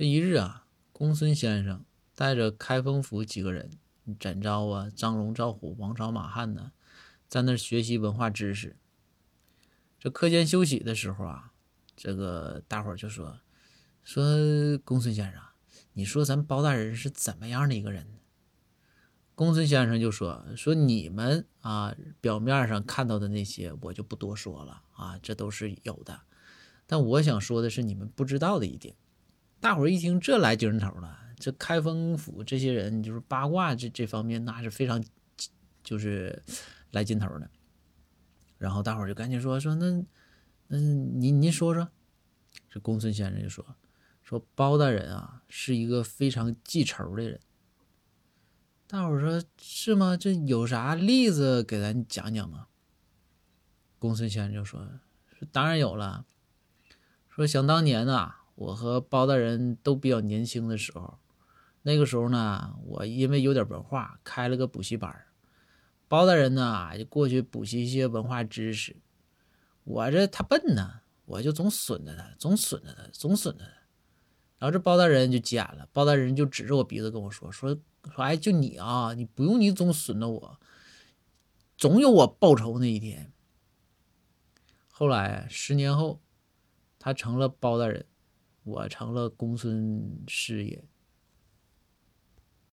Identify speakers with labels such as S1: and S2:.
S1: 这一日啊，公孙先生带着开封府几个人，展昭啊、张龙、赵虎、王朝、马汉呢，在那学习文化知识。这课间休息的时候啊，这个大伙儿就说：“说公孙先生，你说咱包大人是怎么样的一个人？”公孙先生就说：“说你们啊，表面上看到的那些，我就不多说了啊，这都是有的。但我想说的是，你们不知道的一点。”大伙一听，这来精神头了。这开封府这些人，就是八卦这这方面，那是非常就是来劲头的。然后大伙儿就赶紧说说，那那您您说说。这公孙先生就说说包大人啊，是一个非常记仇的人。大伙儿说是吗？这有啥例子给咱讲讲吗？公孙先生就说当然有了。说想当年啊。我和包大人都比较年轻的时候，那个时候呢，我因为有点文化，开了个补习班包大人呢就过去补习一些文化知识。我这他笨呢，我就总损着他，总损着他，总损着他。然后这包大人就急眼了，包大人就指着我鼻子跟我说：“说说，哎，就你啊，你不用你总损着我，总有我报仇那一天。”后来十年后，他成了包大人。我成了公孙师爷。